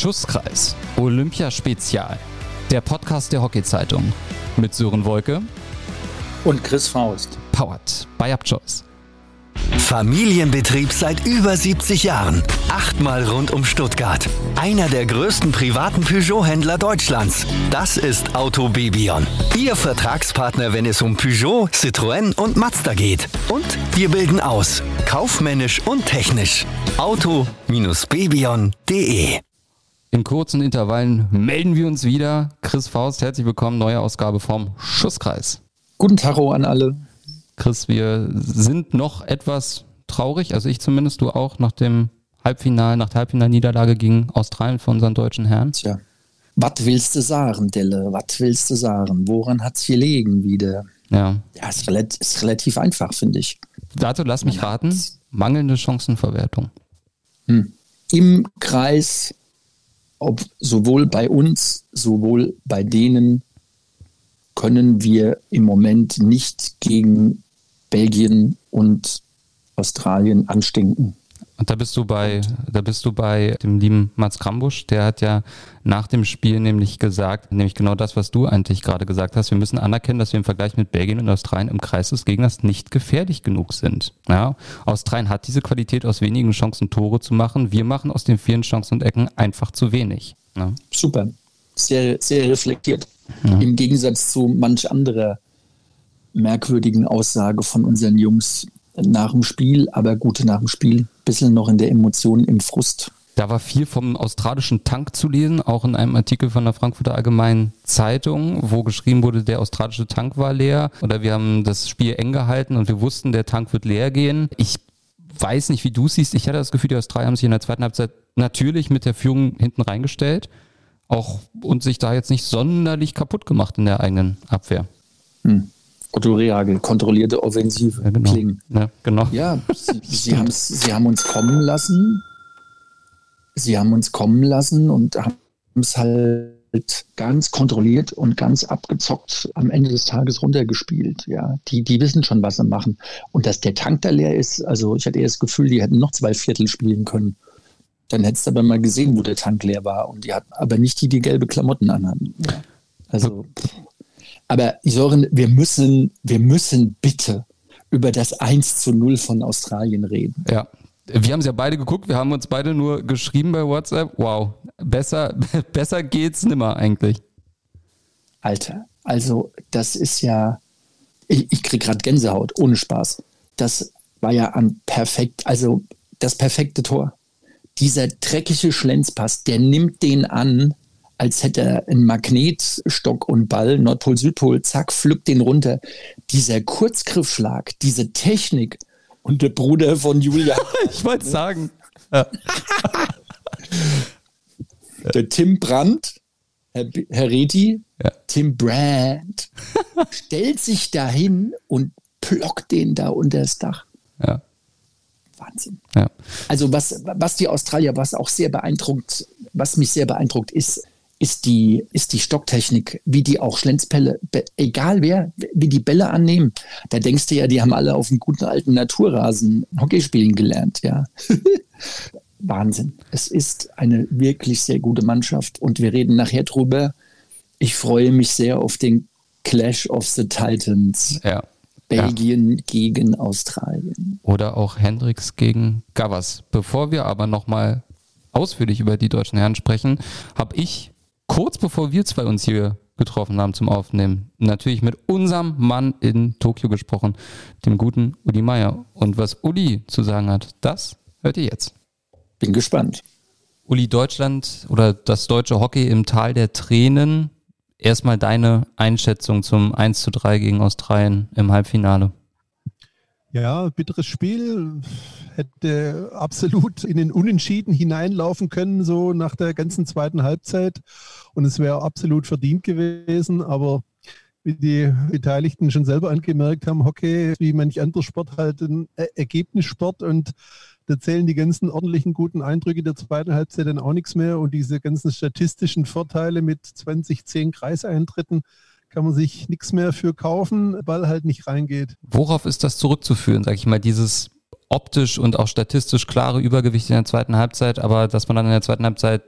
Schusskreis Olympiaspezial. Der Podcast der Hockey-Zeitung. Mit Sören Wolke und Chris Faust. Powered by Upchoice. Familienbetrieb seit über 70 Jahren. Achtmal rund um Stuttgart. Einer der größten privaten Peugeot-Händler Deutschlands. Das ist Auto Bebion. Ihr Vertragspartner, wenn es um Peugeot, Citroën und Mazda geht. Und wir bilden aus. Kaufmännisch und technisch. Auto-bebion.de in kurzen Intervallen melden wir uns wieder. Chris Faust, herzlich willkommen, neue Ausgabe vom Schusskreis. Guten Tag an alle. Chris, wir sind noch etwas traurig, also ich zumindest, du auch, nach dem Halbfinal, nach der Halbfinalniederlage gegen Australien für unseren deutschen Herrn. Tja, was willst du sagen, Delle? Was willst du sagen? Woran hat es gelegen wieder? Ja. Ja, ist, relativ, ist relativ einfach, finde ich. Dazu lass mich raten, mangelnde Chancenverwertung. Hm. Im Kreis ob sowohl bei uns, sowohl bei denen können wir im Moment nicht gegen Belgien und Australien anstinken. Und da bist du bei, da bist du bei dem lieben Mats Krambusch, der hat ja nach dem Spiel nämlich gesagt, nämlich genau das, was du eigentlich gerade gesagt hast. Wir müssen anerkennen, dass wir im Vergleich mit Belgien und Australien im Kreis des Gegners nicht gefährlich genug sind. Ja, Australien hat diese Qualität, aus wenigen Chancen Tore zu machen. Wir machen aus den vielen Chancen und Ecken einfach zu wenig. Ja. Super. Sehr, sehr reflektiert. Ja. Im Gegensatz zu manch anderer merkwürdigen Aussage von unseren Jungs nach dem Spiel, aber gut nach dem Spiel, bisschen noch in der Emotion, im Frust. Da war viel vom australischen Tank zu lesen, auch in einem Artikel von der Frankfurter Allgemeinen Zeitung, wo geschrieben wurde, der australische Tank war leer oder wir haben das Spiel eng gehalten und wir wussten, der Tank wird leer gehen. Ich weiß nicht, wie du siehst. Ich hatte das Gefühl, die Australier haben sich in der zweiten Halbzeit natürlich mit der Führung hinten reingestellt auch und sich da jetzt nicht sonderlich kaputt gemacht in der eigenen Abwehr. Hm. Otto Rehagel, kontrollierte Offensive. Ja, genau. Klingen. Ja, genau. ja sie, sie, sie haben uns kommen lassen. Sie haben uns kommen lassen und haben es halt ganz kontrolliert und ganz abgezockt am Ende des Tages runtergespielt. Ja, die, die wissen schon, was sie machen. Und dass der Tank da leer ist, also ich hatte eher das Gefühl, die hätten noch zwei Viertel spielen können. Dann hättest du aber mal gesehen, wo der Tank leer war. Und die hatten aber nicht die, die gelbe Klamotten anhaben. Ja. Also. Aber Sören, wir müssen, wir müssen bitte über das 1 zu 0 von Australien reden. Ja. Wir haben es ja beide geguckt, wir haben uns beide nur geschrieben bei WhatsApp. Wow, besser, besser geht's nimmer eigentlich. Alter, also das ist ja, ich, ich kriege gerade Gänsehaut, ohne Spaß. Das war ja ein perfekt, also das perfekte Tor. Dieser dreckige Schlenzpass, der nimmt den an als hätte er einen Magnetstock und Ball, Nordpol, Südpol, zack, pflückt den runter. Dieser Kurzgriffschlag, diese Technik und der Bruder von Julia. ich wollte sagen. der Tim Brandt, Herr, Herr Reti, ja. Tim Brandt, stellt sich dahin und plockt den da unter das Dach. Ja. Wahnsinn. Ja. Also was, was die Australier, was auch sehr beeindruckt, was mich sehr beeindruckt, ist, ist die, ist die Stocktechnik, wie die auch Schlenzpelle, egal wer, wie die Bälle annehmen. Da denkst du ja, die haben alle auf dem guten alten Naturrasen Hockey spielen gelernt, ja. Wahnsinn. Es ist eine wirklich sehr gute Mannschaft und wir reden nachher drüber. Ich freue mich sehr auf den Clash of the Titans. Ja. Belgien ja. gegen Australien. Oder auch Hendricks gegen Gavas. Bevor wir aber nochmal ausführlich über die deutschen Herren sprechen, habe ich kurz bevor wir zwei uns hier getroffen haben zum Aufnehmen, natürlich mit unserem Mann in Tokio gesprochen, dem guten Uli Meier. Und was Uli zu sagen hat, das hört ihr jetzt. Bin gespannt. Uli, Deutschland oder das deutsche Hockey im Tal der Tränen. Erstmal deine Einschätzung zum 1 zu 3 gegen Australien im Halbfinale. Ja, bitteres Spiel. Hätte absolut in den Unentschieden hineinlaufen können, so nach der ganzen zweiten Halbzeit. Und es wäre absolut verdient gewesen. Aber wie die Beteiligten schon selber angemerkt haben, Hockey, wie manch anderer Sport, halt ein Ergebnissport. Und da zählen die ganzen ordentlichen guten Eindrücke der zweiten Halbzeit dann auch nichts mehr. Und diese ganzen statistischen Vorteile mit 20, 10 Kreiseintritten kann man sich nichts mehr für kaufen, weil halt nicht reingeht. Worauf ist das zurückzuführen, sag ich mal, dieses optisch und auch statistisch klare Übergewicht in der zweiten Halbzeit, aber dass man dann in der zweiten Halbzeit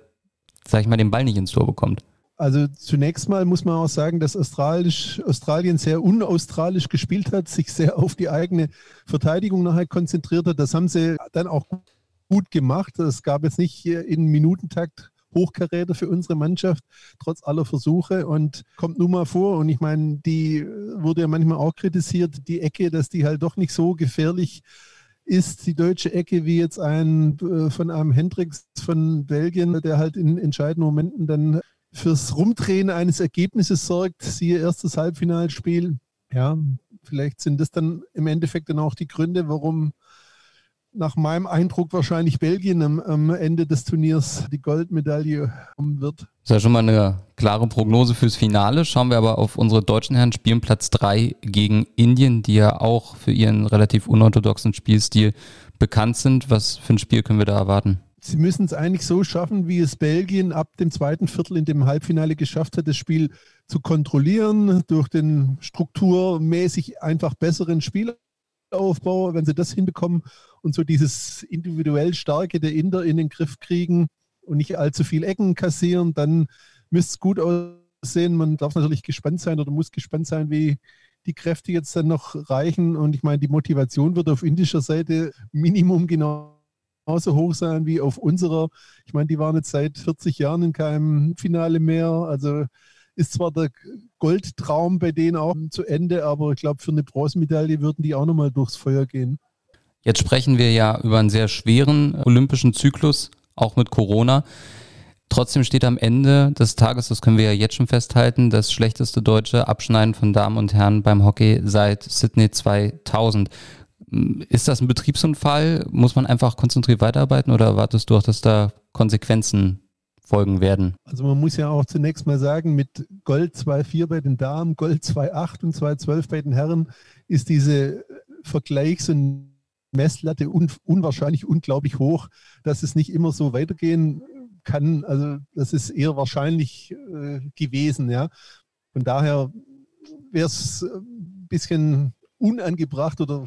sag ich mal, den Ball nicht ins Tor bekommt. Also zunächst mal muss man auch sagen, dass Australien sehr unaustralisch gespielt hat, sich sehr auf die eigene Verteidigung nachher konzentriert hat. Das haben sie dann auch gut gemacht. Es gab jetzt nicht in Minutentakt Hochkaräter für unsere Mannschaft, trotz aller Versuche. Und kommt nun mal vor, und ich meine, die wurde ja manchmal auch kritisiert, die Ecke, dass die halt doch nicht so gefährlich ist, die deutsche Ecke, wie jetzt ein äh, von einem Hendricks von Belgien, der halt in entscheidenden Momenten dann fürs Rumdrehen eines Ergebnisses sorgt, siehe erstes Halbfinalspiel. Ja, vielleicht sind das dann im Endeffekt dann auch die Gründe, warum nach meinem Eindruck wahrscheinlich Belgien am, am, Ende des Turniers die Goldmedaille haben wird. Das ist ja schon mal eine klare Prognose fürs Finale. Schauen wir aber auf unsere deutschen Herren, spielen Platz 3 gegen Indien, die ja auch für ihren relativ unorthodoxen Spielstil bekannt sind. Was für ein Spiel können wir da erwarten? Sie müssen es eigentlich so schaffen, wie es Belgien ab dem zweiten Viertel in dem Halbfinale geschafft hat, das Spiel zu kontrollieren durch den strukturmäßig einfach besseren Spielaufbau. Wenn sie das hinbekommen und so dieses individuell Starke der Inder in den Griff kriegen und nicht allzu viel Ecken kassieren, dann müsste es gut aussehen. Man darf natürlich gespannt sein oder muss gespannt sein, wie die Kräfte jetzt dann noch reichen. Und ich meine, die Motivation wird auf indischer Seite Minimum genau genauso hoch sein wie auf unserer. Ich meine, die waren jetzt seit 40 Jahren in keinem Finale mehr. Also ist zwar der Goldtraum bei denen auch zu Ende, aber ich glaube, für eine Bronzemedaille würden die auch nochmal durchs Feuer gehen. Jetzt sprechen wir ja über einen sehr schweren olympischen Zyklus, auch mit Corona. Trotzdem steht am Ende des Tages, das können wir ja jetzt schon festhalten, das schlechteste deutsche Abschneiden von Damen und Herren beim Hockey seit Sydney 2000. Ist das ein Betriebsunfall? Muss man einfach konzentriert weiterarbeiten oder erwartest du auch, dass da Konsequenzen folgen werden? Also man muss ja auch zunächst mal sagen, mit Gold 2,4 bei den Damen, Gold 2,8 und 2,12 bei den Herren ist diese Vergleichs- und Messlatte un unwahrscheinlich unglaublich hoch, dass es nicht immer so weitergehen kann. Also das ist eher wahrscheinlich äh, gewesen. Ja. Von daher wäre es ein bisschen unangebracht oder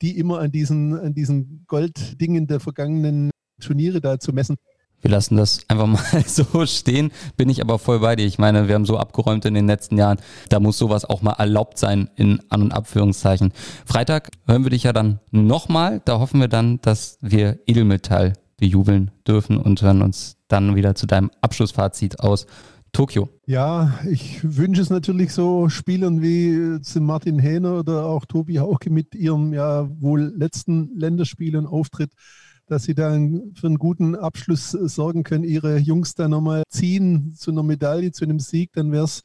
die immer an diesen, an diesen Golddingen der vergangenen Turniere da zu messen. Wir lassen das einfach mal so stehen, bin ich aber voll bei dir. Ich meine, wir haben so abgeräumt in den letzten Jahren, da muss sowas auch mal erlaubt sein in An- und Abführungszeichen. Freitag hören wir dich ja dann nochmal. Da hoffen wir dann, dass wir Edelmetall bejubeln dürfen und hören uns dann wieder zu deinem Abschlussfazit aus Tokio. Ja, ich wünsche es natürlich so Spielern wie Martin Hähner oder auch Tobi Hauke mit ihrem ja wohl letzten Länderspiel und Auftritt, dass sie dann für einen guten Abschluss sorgen können, ihre Jungs da nochmal ziehen zu einer Medaille, zu einem Sieg, dann wäre es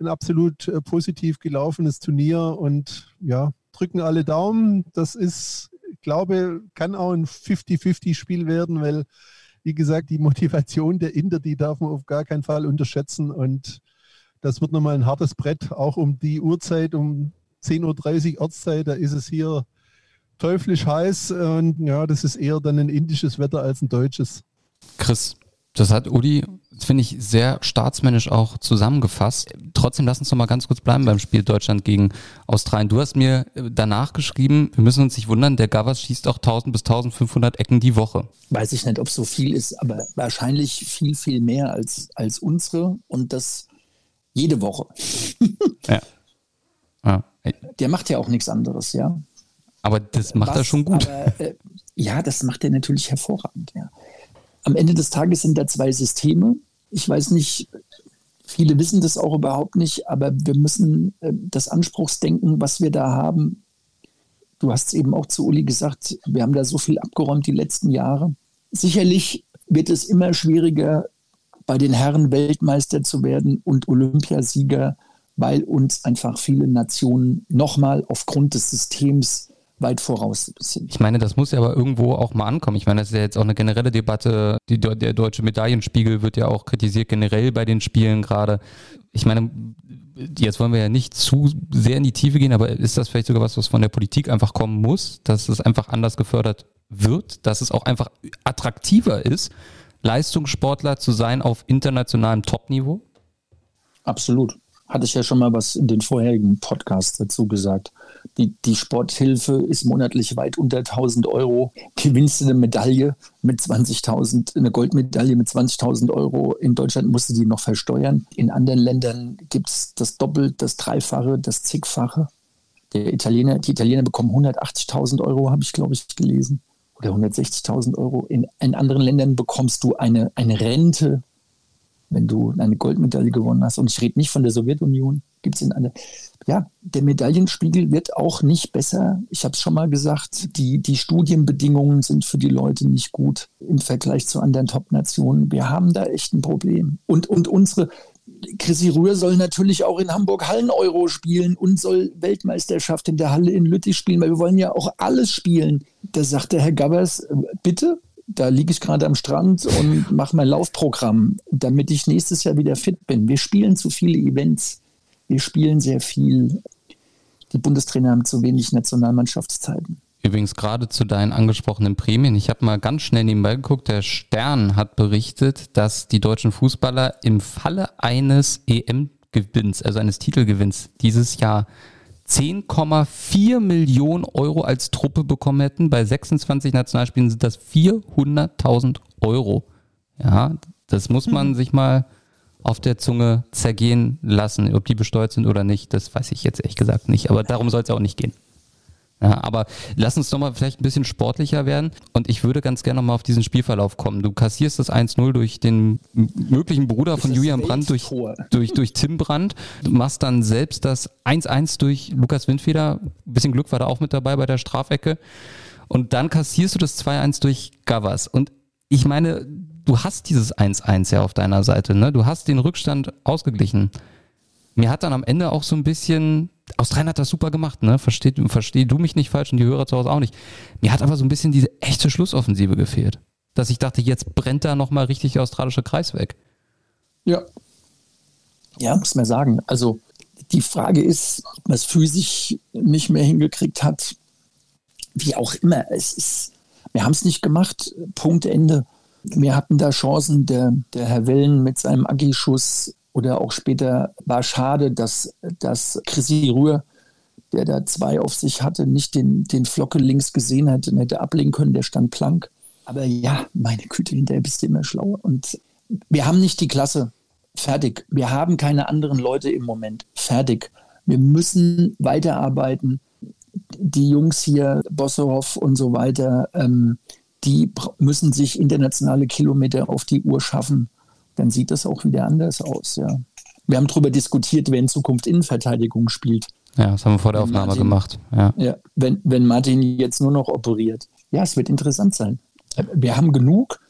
ein absolut äh, positiv gelaufenes Turnier und ja, drücken alle Daumen. Das ist, ich glaube, kann auch ein 50-50-Spiel werden, weil wie gesagt, die Motivation der Inder, die darf man auf gar keinen Fall unterschätzen. Und das wird nochmal ein hartes Brett, auch um die Uhrzeit, um 10.30 Uhr Ortszeit, da ist es hier teuflisch heiß. Und ja, das ist eher dann ein indisches Wetter als ein deutsches. Chris, das hat Udi, finde ich, sehr staatsmännisch auch zusammengefasst. Trotzdem lass uns noch mal ganz kurz bleiben beim Spiel Deutschland gegen Australien. Du hast mir äh, danach geschrieben, wir müssen uns nicht wundern, der Gavas schießt auch 1000 bis 1500 Ecken die Woche. Weiß ich nicht, ob es so viel ist, aber wahrscheinlich viel, viel mehr als, als unsere und das jede Woche. ja. Ah. Der macht ja auch nichts anderes, ja. Aber das macht Was, er schon gut. Aber, äh, ja, das macht er natürlich hervorragend, ja am Ende des Tages sind da zwei Systeme. Ich weiß nicht, viele wissen das auch überhaupt nicht, aber wir müssen äh, das Anspruchsdenken, was wir da haben, du hast es eben auch zu Uli gesagt, wir haben da so viel abgeräumt die letzten Jahre. Sicherlich wird es immer schwieriger, bei den Herren Weltmeister zu werden und Olympiasieger, weil uns einfach viele Nationen nochmal aufgrund des Systems weit voraus sind. Ich meine, das muss ja aber irgendwo auch mal ankommen. Ich meine, das ist ja jetzt auch eine generelle Debatte. Die, der deutsche Medaillenspiegel wird ja auch kritisiert, generell bei den Spielen gerade. Ich meine, jetzt wollen wir ja nicht zu sehr in die Tiefe gehen, aber ist das vielleicht sogar was, was von der Politik einfach kommen muss, dass es einfach anders gefördert wird, dass es auch einfach attraktiver ist, Leistungssportler zu sein auf internationalem Topniveau? Absolut. Hatte ich ja schon mal was in den vorherigen Podcasts dazu gesagt. Die, die Sporthilfe ist monatlich weit unter 1000 Euro. Gewinnst du eine Medaille mit 20.000, eine Goldmedaille mit 20.000 Euro. In Deutschland musst du die noch versteuern. In anderen Ländern gibt es das Doppelt, das Dreifache, das Zigfache. Der Italiener, die Italiener bekommen 180.000 Euro, habe ich, glaube ich, gelesen. Oder 160.000 Euro. In, in anderen Ländern bekommst du eine, eine Rente, wenn du eine Goldmedaille gewonnen hast. Und ich rede nicht von der Sowjetunion. Gibt es in einer. Ja, der Medaillenspiegel wird auch nicht besser. Ich habe es schon mal gesagt, die, die Studienbedingungen sind für die Leute nicht gut im Vergleich zu anderen Top-Nationen. Wir haben da echt ein Problem. Und, und unsere, Chrissy Rühr soll natürlich auch in Hamburg Hallen-Euro spielen und soll Weltmeisterschaft in der Halle in Lüttich spielen, weil wir wollen ja auch alles spielen. Da sagte Herr Gabbers, bitte, da liege ich gerade am Strand und mache mein Laufprogramm, damit ich nächstes Jahr wieder fit bin. Wir spielen zu viele Events. Wir spielen sehr viel. Die Bundestrainer haben zu wenig Nationalmannschaftszeiten. Übrigens gerade zu deinen angesprochenen Prämien. Ich habe mal ganz schnell nebenbei geguckt. Der Stern hat berichtet, dass die deutschen Fußballer im Falle eines EM-Gewinns, also eines Titelgewinns dieses Jahr 10,4 Millionen Euro als Truppe bekommen hätten. Bei 26 Nationalspielen sind das 400.000 Euro. Ja, das muss man mhm. sich mal auf der Zunge zergehen lassen. Ob die besteuert sind oder nicht, das weiß ich jetzt ehrlich gesagt nicht. Aber darum soll es ja auch nicht gehen. Ja, aber lass uns doch mal vielleicht ein bisschen sportlicher werden. Und ich würde ganz gerne noch mal auf diesen Spielverlauf kommen. Du kassierst das 1-0 durch den möglichen Bruder von Julian Brandt, durch, durch, durch Tim Brandt. Du machst dann selbst das 1-1 durch Lukas Windfeder. Ein bisschen Glück war da auch mit dabei bei der Strafecke. Und dann kassierst du das 2-1 durch Gavas. Und ich meine, du hast dieses 1-1 ja auf deiner Seite. Ne? Du hast den Rückstand ausgeglichen. Mir hat dann am Ende auch so ein bisschen Australien hat das super gemacht, ne? Versteh, versteh du mich nicht falsch und die Hörer zu Hause auch nicht. Mir hat aber so ein bisschen diese echte Schlussoffensive gefehlt. Dass ich dachte, jetzt brennt da nochmal richtig der australische Kreis weg. Ja. Ja, muss man sagen. Also die Frage ist, ob man es physisch nicht mehr hingekriegt hat. Wie auch immer. Es ist, wir haben es nicht gemacht. Punkt Ende. Wir hatten da Chancen. Der, der Herr Wellen mit seinem Aggi-Schuss oder auch später war schade, dass, dass Chrissy Rühr, der da zwei auf sich hatte, nicht den, den Flocke links gesehen hätte und hätte ablegen können, der stand plank. Aber ja, meine Güte, hinterher bist du immer schlauer. Und wir haben nicht die Klasse. Fertig. Wir haben keine anderen Leute im Moment. Fertig. Wir müssen weiterarbeiten. Die Jungs hier, Bossohoff und so weiter, ähm, die müssen sich internationale Kilometer auf die Uhr schaffen dann sieht das auch wieder anders aus. Ja. Wir haben darüber diskutiert, wer in Zukunft Innenverteidigung spielt. Ja, das haben wir vor der wenn Aufnahme Martin, gemacht. Ja. ja, wenn, wenn Martin jetzt nur noch operiert. Ja, es wird interessant sein. Wir haben genug.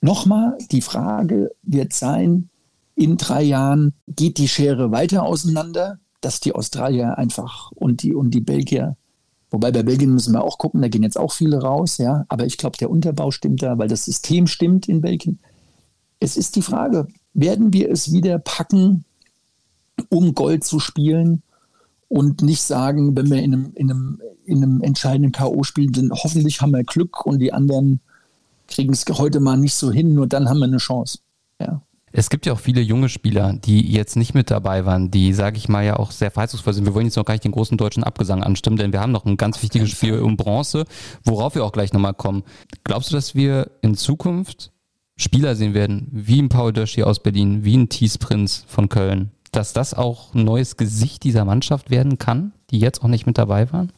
Nochmal, die Frage wird sein, in drei Jahren geht die Schere weiter auseinander, dass die Australier einfach und die, und die Belgier, wobei bei Belgien müssen wir auch gucken, da gehen jetzt auch viele raus, ja, aber ich glaube, der Unterbau stimmt da, weil das System stimmt in Belgien es ist die Frage, werden wir es wieder packen, um Gold zu spielen und nicht sagen, wenn wir in einem, in einem, in einem entscheidenden K.O. spielen, dann hoffentlich haben wir Glück und die anderen kriegen es heute mal nicht so hin, nur dann haben wir eine Chance. Ja. Es gibt ja auch viele junge Spieler, die jetzt nicht mit dabei waren, die, sage ich mal, ja auch sehr verheißungsvoll sind. Wir wollen jetzt noch gar nicht den großen deutschen Abgesang anstimmen, denn wir haben noch ein ganz wichtiges Spiel um Bronze, worauf wir auch gleich nochmal kommen. Glaubst du, dass wir in Zukunft Spieler sehen werden, wie ein Paul Döschi aus Berlin, wie ein Thies Prinz von Köln, dass das auch ein neues Gesicht dieser Mannschaft werden kann, die jetzt auch nicht mit dabei waren?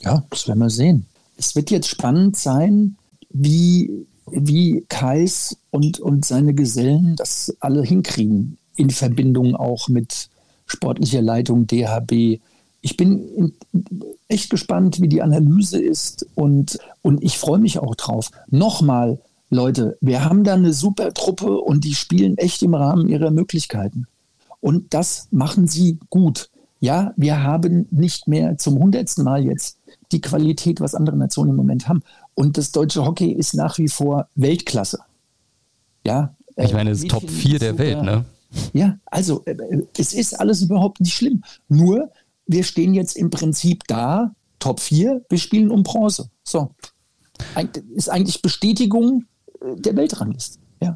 Ja, das werden wir sehen. Es wird jetzt spannend sein, wie, wie Kais und, und seine Gesellen das alle hinkriegen, in Verbindung auch mit sportlicher Leitung DHB. Ich bin echt gespannt, wie die Analyse ist und, und ich freue mich auch drauf. Nochmal, Leute, wir haben da eine super Truppe und die spielen echt im Rahmen ihrer Möglichkeiten. Und das machen sie gut. Ja, wir haben nicht mehr zum hundertsten Mal jetzt die Qualität, was andere Nationen im Moment haben. Und das deutsche Hockey ist nach wie vor Weltklasse. Ja. Ich meine, es ist Top 4 der. Welt, ne? Ja, also äh, es ist alles überhaupt nicht schlimm. Nur, wir stehen jetzt im Prinzip da, Top 4, wir spielen um Bronze. So. Ist eigentlich Bestätigung der Weltrangliste. Ja.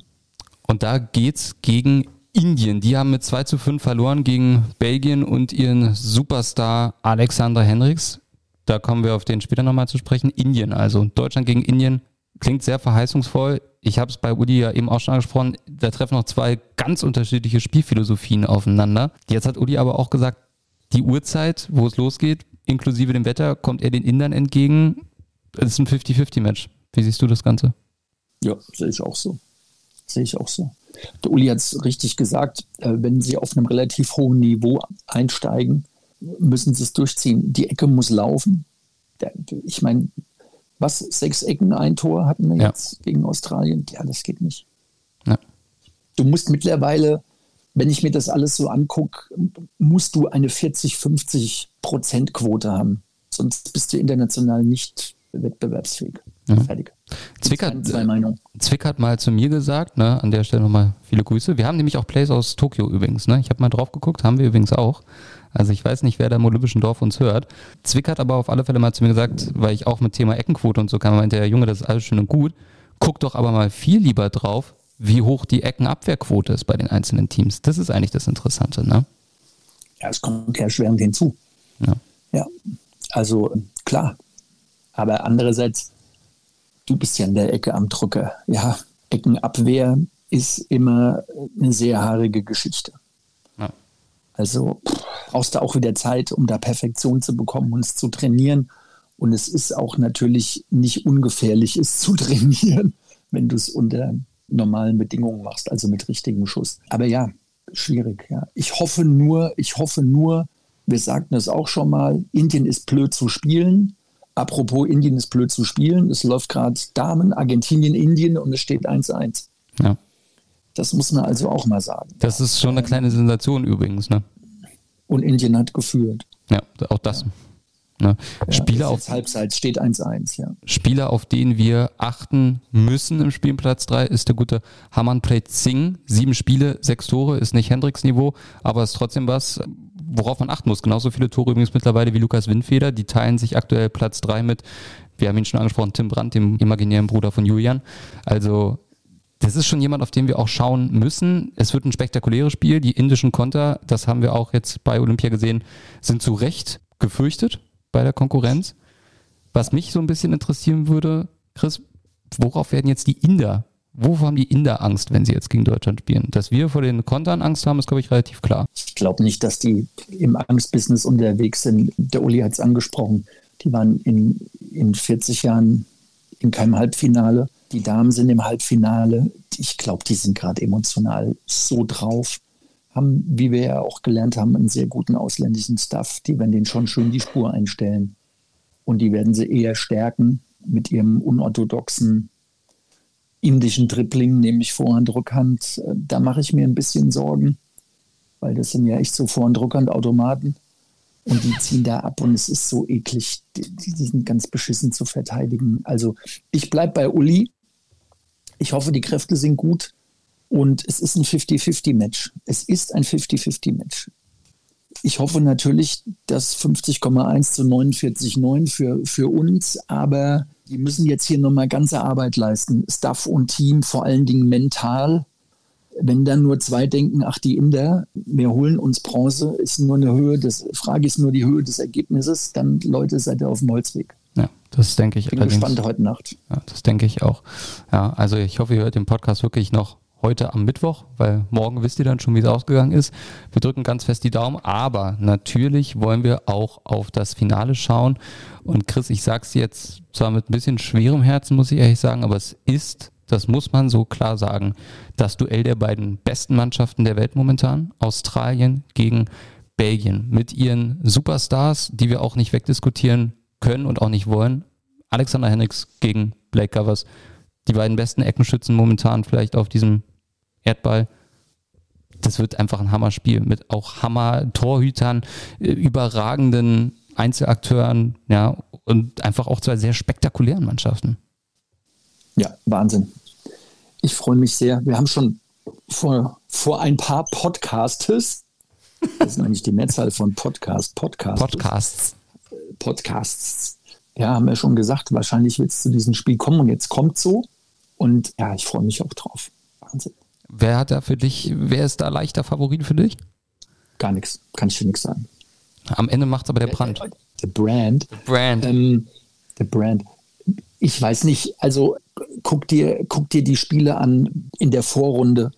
Und da geht es gegen Indien, die haben mit 2 zu 5 verloren gegen Belgien und ihren Superstar Alexander Henriks. Da kommen wir auf den später nochmal zu sprechen. Indien, also Deutschland gegen Indien, klingt sehr verheißungsvoll. Ich habe es bei Udi ja eben auch schon angesprochen, da treffen noch zwei ganz unterschiedliche Spielphilosophien aufeinander. Jetzt hat Udi aber auch gesagt, die Uhrzeit, wo es losgeht, inklusive dem Wetter, kommt er den Indern entgegen. Es ist ein 50-50-Match. Wie siehst du das Ganze? Ja, sehe ich auch so. Sehe ich auch so. Der Uli hat es richtig gesagt, äh, wenn sie auf einem relativ hohen Niveau einsteigen, müssen sie es durchziehen. Die Ecke muss laufen. Ich meine, was, sechs Ecken, ein Tor hatten wir ja. jetzt gegen Australien? Ja, das geht nicht. Ja. Du musst mittlerweile, wenn ich mir das alles so angucke, musst du eine 40, 50 Prozent Quote haben. Sonst bist du international nicht wettbewerbsfähig. Ja. Fertig. Zwick hat, Zwick hat mal zu mir gesagt, ne, an der Stelle nochmal viele Grüße. Wir haben nämlich auch Plays aus Tokio übrigens. Ne? Ich habe mal drauf geguckt, haben wir übrigens auch. Also ich weiß nicht, wer da im Olympischen Dorf uns hört. Zwick hat aber auf alle Fälle mal zu mir gesagt, weil ich auch mit Thema Eckenquote und so kam, meinte der Junge, das ist alles schön und gut. Guck doch aber mal viel lieber drauf, wie hoch die Eckenabwehrquote ist bei den einzelnen Teams. Das ist eigentlich das Interessante, ne? Ja, es kommt erschwerend hinzu. Ja. ja. Also klar. Aber andererseits du bist ja in der Ecke am Drucker. Ja, Eckenabwehr ist immer eine sehr haarige Geschichte. Also brauchst du auch wieder Zeit, um da Perfektion zu bekommen und es zu trainieren. Und es ist auch natürlich nicht ungefährlich, es zu trainieren, wenn du es unter normalen Bedingungen machst, also mit richtigem Schuss. Aber ja, schwierig. Ja. Ich hoffe nur, ich hoffe nur, wir sagten es auch schon mal, Indien ist blöd zu spielen. Apropos, Indien ist blöd zu spielen. Es läuft gerade Damen, Argentinien, Indien und es steht 1-1. Ja. Das muss man also auch mal sagen. Das ist schon eine kleine Sensation übrigens, ne? Und Indien hat geführt. Ja, auch das. Ja. Ne? Ja, Spieler auf Halbzeit steht 1-1, ja. Spieler, auf den wir achten müssen im Spiel Platz 3, ist der gute Hamanpreet Singh. Sieben Spiele, sechs Tore, ist nicht Hendricks Niveau, aber ist trotzdem was, worauf man achten muss. Genauso viele Tore übrigens mittlerweile wie Lukas Windfeder. Die teilen sich aktuell Platz 3 mit, wir haben ihn schon angesprochen, Tim Brandt, dem imaginären Bruder von Julian. Also das ist schon jemand, auf den wir auch schauen müssen. Es wird ein spektakuläres Spiel. Die indischen Konter, das haben wir auch jetzt bei Olympia gesehen, sind zu Recht gefürchtet bei der Konkurrenz. Was mich so ein bisschen interessieren würde, Chris, worauf werden jetzt die Inder Wovor haben die Inder Angst, wenn sie jetzt gegen Deutschland spielen? Dass wir vor den Kontern Angst haben, ist, glaube ich, relativ klar. Ich glaube nicht, dass die im Angstbusiness unterwegs sind. Der Uli hat es angesprochen. Die waren in, in 40 Jahren in keinem Halbfinale. Die Damen sind im Halbfinale. Ich glaube, die sind gerade emotional so drauf. Haben, wie wir ja auch gelernt haben, einen sehr guten ausländischen Staff. Die werden den schon schön die Spur einstellen. Und die werden sie eher stärken mit ihrem unorthodoxen indischen Dribbling, nämlich Vorhand, Rückhand, da mache ich mir ein bisschen Sorgen, weil das sind ja echt so Vorhand, Rückhand Automaten und die ziehen da ab und es ist so eklig. Die, die sind ganz beschissen zu verteidigen. Also ich bleibe bei Uli. Ich hoffe, die Kräfte sind gut und es ist ein 50-50-Match. Es ist ein 50-50-Match. Ich hoffe natürlich, dass 50,1 zu 49,9 für, für uns, aber die müssen jetzt hier nochmal ganze Arbeit leisten. Staff und Team, vor allen Dingen mental. Wenn dann nur zwei denken, ach, die Inder, wir holen uns Bronze, ist nur eine Höhe des, Frage ist nur die Höhe des Ergebnisses, dann Leute, seid ihr auf dem Holzweg. Ja, das denke ich. Bin gespannt heute Nacht. Ja, das denke ich auch. Ja, also ich hoffe, ihr hört den Podcast wirklich noch heute am Mittwoch, weil morgen wisst ihr dann schon, wie es ausgegangen ist. Wir drücken ganz fest die Daumen, aber natürlich wollen wir auch auf das Finale schauen. Und Chris, ich sag's jetzt zwar mit ein bisschen schwerem Herzen, muss ich ehrlich sagen, aber es ist, das muss man so klar sagen, das Duell der beiden besten Mannschaften der Welt momentan. Australien gegen Belgien mit ihren Superstars, die wir auch nicht wegdiskutieren können und auch nicht wollen. Alexander Henriks gegen Blake Covers. Die beiden besten Eckenschützen momentan vielleicht auf diesem Erdball. Das wird einfach ein Hammerspiel mit auch Hammer-Torhütern, äh, überragenden Einzelakteuren, ja, und einfach auch zwei sehr spektakulären Mannschaften. Ja, Wahnsinn. Ich freue mich sehr. Wir haben schon vor, vor ein paar Podcastes, das ist eigentlich die Mehrzahl von Podcast, Podcasts. Podcasts. Podcasts. Ja, haben wir schon gesagt, wahrscheinlich wird es zu diesem Spiel kommen und jetzt kommt so. Und ja, ich freue mich auch drauf. Wahnsinn Wer hat da für dich, wer ist da leichter Favorit für dich? Gar nichts, kann ich dir nichts sagen. Am Ende macht es aber der Brand. Der Brand. Brand. Ähm, der Brand. Ich weiß nicht, also guck dir, guck dir die Spiele an in der Vorrunde.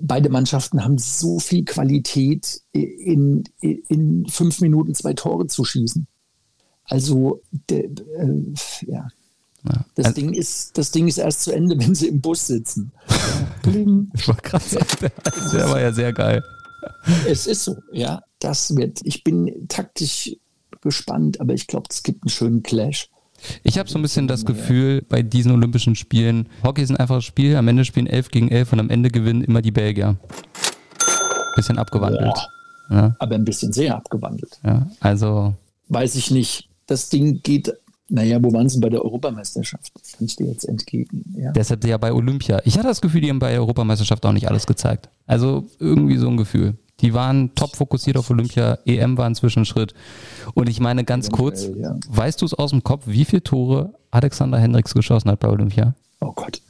Beide Mannschaften haben so viel Qualität, in, in fünf Minuten zwei Tore zu schießen. Also, de, äh, ja. Ja. Das, also, Ding ist, das Ding ist erst zu Ende, wenn sie im Bus sitzen. ich war gerade der, der war ja sehr geil. Es ist so, ja. Das wird, ich bin taktisch gespannt, aber ich glaube, es gibt einen schönen Clash. Ich habe so ein bisschen das Gefühl bei diesen Olympischen Spielen, Hockey ist ein einfaches Spiel, am Ende spielen 11 gegen 11 und am Ende gewinnen immer die Belgier. Bisschen abgewandelt. Ja. Aber ein bisschen sehr abgewandelt. Ja, also. Weiß ich nicht. Das Ding geht naja, wo waren sie bei der Europameisterschaft? Das kann ich dir jetzt entgegen. Ja. Deshalb ja bei Olympia. Ich hatte das Gefühl, die haben bei der Europameisterschaft auch nicht alles gezeigt. Also irgendwie so ein Gefühl. Die waren top fokussiert auf Olympia. EM war ein Zwischenschritt. Und ich meine ganz kurz, ja. weißt du es aus dem Kopf, wie viele Tore Alexander Hendricks geschossen hat bei Olympia? Oh Gott.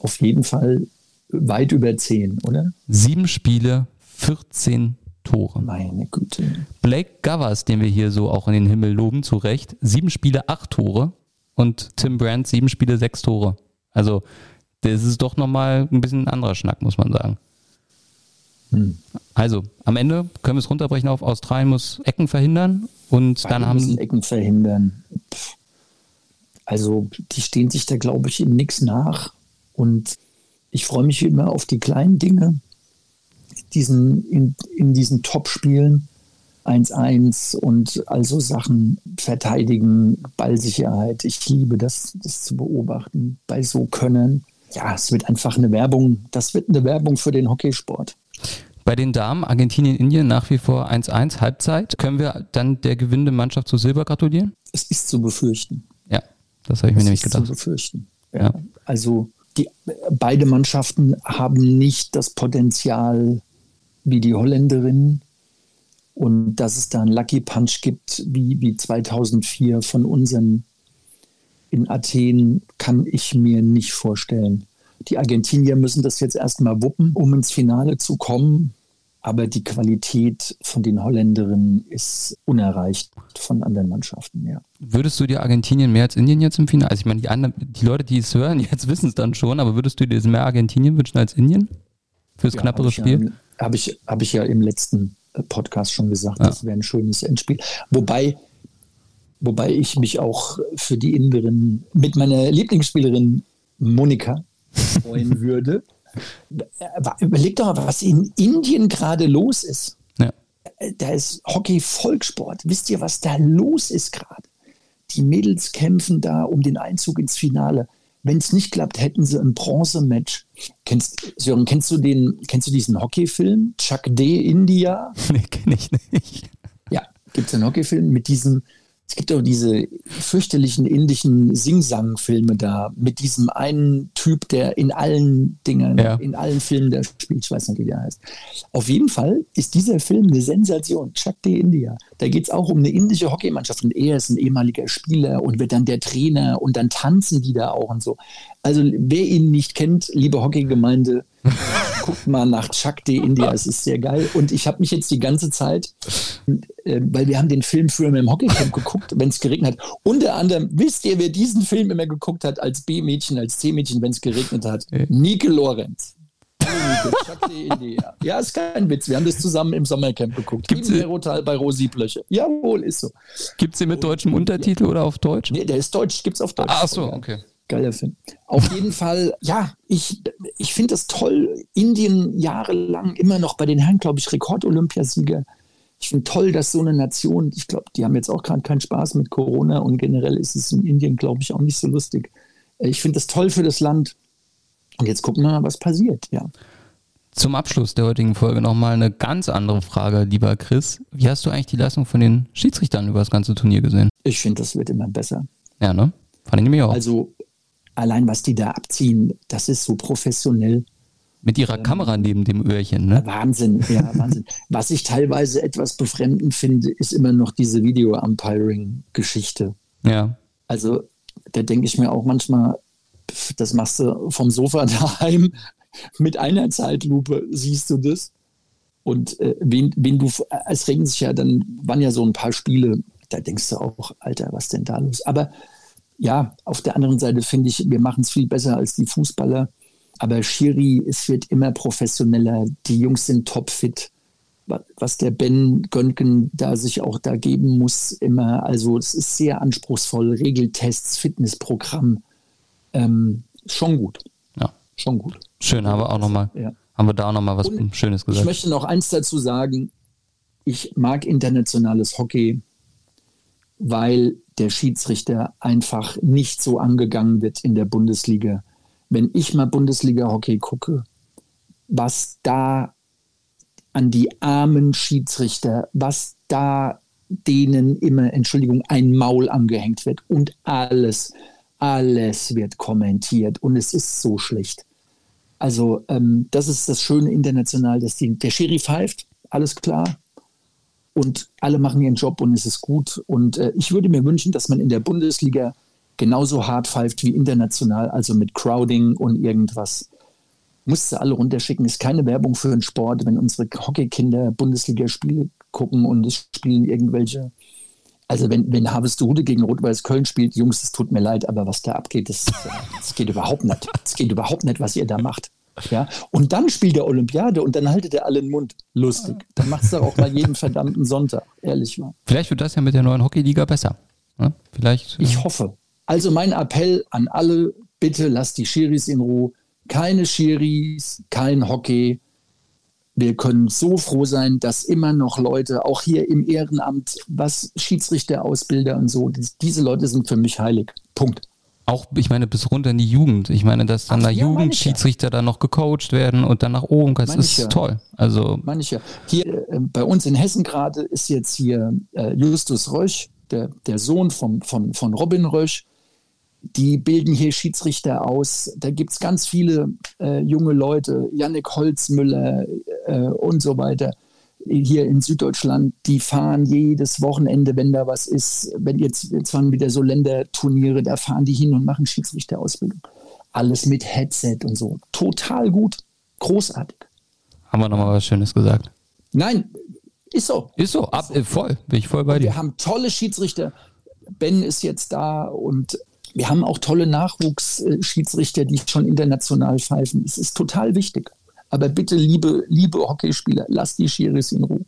Auf jeden Fall weit über zehn, oder? Sieben Spiele, 14 Tore. Meine Güte. Blake Govers, den wir hier so auch in den Himmel loben, zu Recht, sieben Spiele, acht Tore. Und Tim Brandt, sieben Spiele, sechs Tore. Also, das ist doch nochmal ein bisschen ein anderer Schnack, muss man sagen. Hm. Also, am Ende können wir es runterbrechen auf Australien muss Ecken verhindern und Beide dann haben müssen Ecken verhindern. Also, die stehen sich da, glaube ich, in nichts nach. Und ich freue mich immer auf die kleinen Dinge diesen, in, in diesen Top-Spielen 1-1 und also Sachen verteidigen, Ballsicherheit. Ich liebe das, das zu beobachten bei so Können. Ja, es wird einfach eine Werbung, das wird eine Werbung für den Hockeysport. Bei den Damen Argentinien, Indien nach wie vor 1-1 Halbzeit. Können wir dann der gewinnenden Mannschaft zu Silber gratulieren? Es ist zu befürchten. Ja, das habe ich mir es nämlich gedacht. Es ist zu befürchten. Ja. ja. Also die, beide Mannschaften haben nicht das Potenzial, wie die Holländerin und dass es da einen Lucky Punch gibt, wie, wie 2004 von unseren in Athen, kann ich mir nicht vorstellen. Die Argentinier müssen das jetzt erstmal wuppen, um ins Finale zu kommen. Aber die Qualität von den Holländerinnen ist unerreicht von anderen Mannschaften, ja. Würdest du dir Argentinien mehr als Indien jetzt im Finale? Also ich meine, die, anderen, die Leute, die es hören, jetzt wissen es dann schon, aber würdest du dir mehr Argentinien wünschen als Indien? Fürs ja, knappere Spiel? Ja, habe ich, hab ich ja im letzten äh, Podcast schon gesagt, ja. das wäre ein schönes Endspiel. Wobei, wobei ich mich auch für die Inderin mit meiner Lieblingsspielerin Monika freuen würde. Überleg doch mal, was in Indien gerade los ist. Ja. Äh, da ist Hockey Volkssport. Wisst ihr, was da los ist gerade? Die Mädels kämpfen da um den Einzug ins Finale. Wenn es nicht klappt, hätten sie ein Bronzematch. Kennst, Sören, kennst du den, kennst du diesen Hockeyfilm? Chuck D. India? Nee, kenne ich nicht. Ja, gibt es einen Hockeyfilm mit diesem es gibt auch diese fürchterlichen indischen Sing-Sang-Filme da mit diesem einen Typ, der in allen Dingen, ja. in allen Filmen der spielt. Ich weiß nicht, wie der heißt. Auf jeden Fall ist dieser Film eine Sensation. Chuck D. India. Da geht es auch um eine indische Hockeymannschaft und er ist ein ehemaliger Spieler und wird dann der Trainer und dann tanzen die da auch und so. Also wer ihn nicht kennt, liebe Hockeygemeinde, guckt mal nach Chuck D. India, es ist sehr geil. Und ich habe mich jetzt die ganze Zeit, äh, weil wir haben den Film früher im Hockeycamp geguckt, wenn es geregnet hat. Unter anderem, wisst ihr, wer diesen Film immer geguckt hat als B-Mädchen, als C-Mädchen, wenn es geregnet hat? Nike Lorenz. ja, ist kein Witz. Wir haben das zusammen im Sommercamp geguckt. Gibt's Im Aerotal bei Rosi Blöche. Jawohl, ist so. Gibt es den mit deutschem Untertitel ja. oder auf Deutsch? Nee, der ist deutsch, gibt es auf Deutsch. Ach so, okay geiler Film. Auf jeden Fall, ja, ich, ich finde es toll. Indien jahrelang immer noch bei den Herren, glaube ich, Rekord-Olympiasieger. Ich finde toll, dass so eine Nation, ich glaube, die haben jetzt auch gerade keinen Spaß mit Corona und generell ist es in Indien, glaube ich, auch nicht so lustig. Äh, ich finde es toll für das Land. Und jetzt gucken wir mal, was passiert, ja. Zum Abschluss der heutigen Folge nochmal eine ganz andere Frage, lieber Chris. Wie hast du eigentlich die Leistung von den Schiedsrichtern über das ganze Turnier gesehen? Ich finde, das wird immer besser. Ja, ne? Fand ich nämlich auch. Also allein was die da abziehen, das ist so professionell. Mit ihrer ähm, Kamera neben dem Öhrchen, ne? Wahnsinn, ja, Wahnsinn. Was ich teilweise etwas befremdend finde, ist immer noch diese Video-Umpiring-Geschichte. Ja. Also, da denke ich mir auch manchmal, das machst du vom Sofa daheim, mit einer Zeitlupe siehst du das. Und äh, wen, wen du, es regen sich ja dann, waren ja so ein paar Spiele, da denkst du auch, Alter, was denn da los? Aber ja, auf der anderen Seite finde ich, wir machen es viel besser als die Fußballer. Aber Schiri, es wird immer professioneller. Die Jungs sind topfit. Was der Ben Gönken da sich auch da geben muss, immer. Also, es ist sehr anspruchsvoll. Regeltests, Fitnessprogramm. Ähm, schon gut. Ja. Schon gut. Schön, haben wir auch nochmal. Ja. Haben wir da auch nochmal was Und Schönes gesagt. Ich möchte noch eins dazu sagen. Ich mag internationales Hockey, weil der Schiedsrichter einfach nicht so angegangen wird in der Bundesliga wenn ich mal Bundesliga-Hockey gucke, was da an die armen Schiedsrichter, was da denen immer, Entschuldigung, ein Maul angehängt wird und alles, alles wird kommentiert und es ist so schlecht. Also ähm, das ist das Schöne international, dass die, der Schiri pfeift, alles klar. Und alle machen ihren Job und es ist gut. Und äh, ich würde mir wünschen, dass man in der Bundesliga genauso hart pfeift wie international, also mit Crowding und irgendwas. Musste alle runterschicken. Ist keine Werbung für den Sport, wenn unsere Hockeykinder Bundesligaspiele gucken und es spielen irgendwelche. Also wenn, wenn Harvestehude gegen Rot-Weiß Köln spielt, Jungs, es tut mir leid, aber was da abgeht, das, das geht überhaupt nicht. Das geht überhaupt nicht, was ihr da macht. Ja? Und dann spielt der Olympiade und dann haltet er alle den Mund. Lustig. Dann macht es doch auch mal jeden verdammten Sonntag, ehrlich mal. Vielleicht wird das ja mit der neuen Hockeyliga besser. Ne? Vielleicht. Ich hoffe. Also mein Appell an alle, bitte lasst die Schiris in Ruhe. Keine Schiris, kein Hockey. Wir können so froh sein, dass immer noch Leute, auch hier im Ehrenamt, was Schiedsrichter, Ausbilder und so, diese Leute sind für mich heilig. Punkt. Auch, ich meine, bis runter in die Jugend. Ich meine, dass dann Ach, da ja, Jugendschiedsrichter ja. dann noch gecoacht werden und dann nach oben. Das ist ja. toll. Also. Manche. Hier äh, bei uns in Hessen gerade ist jetzt hier äh, Justus Rösch, der, der Sohn vom, von, von Robin Rösch die bilden hier Schiedsrichter aus. Da gibt es ganz viele äh, junge Leute, Yannick Holzmüller äh, und so weiter, hier in Süddeutschland, die fahren jedes Wochenende, wenn da was ist, wenn jetzt, jetzt waren wieder so Länderturniere, da fahren die hin und machen Schiedsrichterausbildung. Alles mit Headset und so. Total gut. Großartig. Haben wir nochmal was Schönes gesagt? Nein, ist so. Ist so, ab, ist so. voll. Bin ich voll bei dir. Wir haben tolle Schiedsrichter. Ben ist jetzt da und wir haben auch tolle Nachwuchsschiedsrichter, die schon international pfeifen. Es ist total wichtig. Aber bitte, liebe, liebe Hockeyspieler, lasst die Schiris in Ruhe.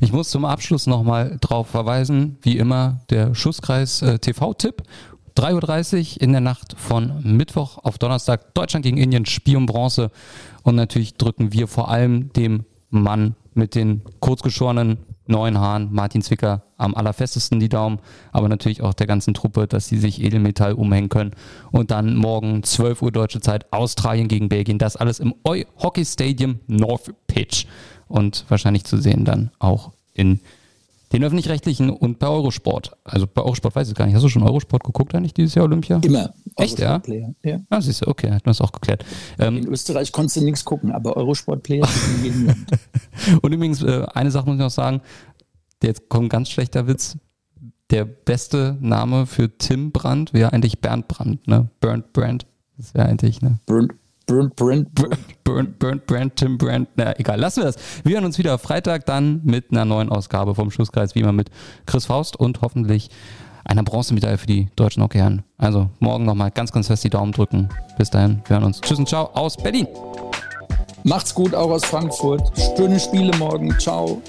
Ich muss zum Abschluss nochmal darauf verweisen, wie immer, der Schusskreis äh, TV-Tipp. 3.30 Uhr in der Nacht von Mittwoch auf Donnerstag. Deutschland gegen Indien, Spion Bronze. Und natürlich drücken wir vor allem dem Mann mit den kurzgeschorenen neuen Haaren, Martin Zwicker, am allerfestesten die Daumen, aber natürlich auch der ganzen Truppe, dass sie sich Edelmetall umhängen können. Und dann morgen 12 Uhr deutsche Zeit, Australien gegen Belgien. Das alles im Hockey Stadium North Pitch. Und wahrscheinlich zu sehen dann auch in den öffentlich-rechtlichen und bei Eurosport. Also bei Eurosport weiß ich gar nicht. Hast du schon Eurosport geguckt eigentlich dieses Jahr Olympia? Immer. Echt, ja? Player. ja? Ah, siehst du, okay, hat man das auch geklärt. Ähm, In Österreich konntest du nichts gucken, aber Eurosport-Player in jedem Land. und übrigens, äh, eine Sache muss ich noch sagen, jetzt kommt ein ganz schlechter Witz. Der beste Name für Tim Brandt wäre eigentlich Bernd Brandt, ne? Bernd Brandt. Das wäre eigentlich, ne? Bernd Burnt, burnt, burnt, burnt, burnt, Tim Brand. Na, egal, lassen wir das. Wir hören uns wieder Freitag dann mit einer neuen Ausgabe vom Schusskreis, wie immer mit Chris Faust und hoffentlich einer Bronzemedaille für die deutschen Hockeyherren. Also morgen nochmal ganz, ganz fest die Daumen drücken. Bis dahin, wir hören uns. Tschüss und ciao aus Berlin. Macht's gut, auch aus Frankfurt. Schöne Spiele morgen. Ciao.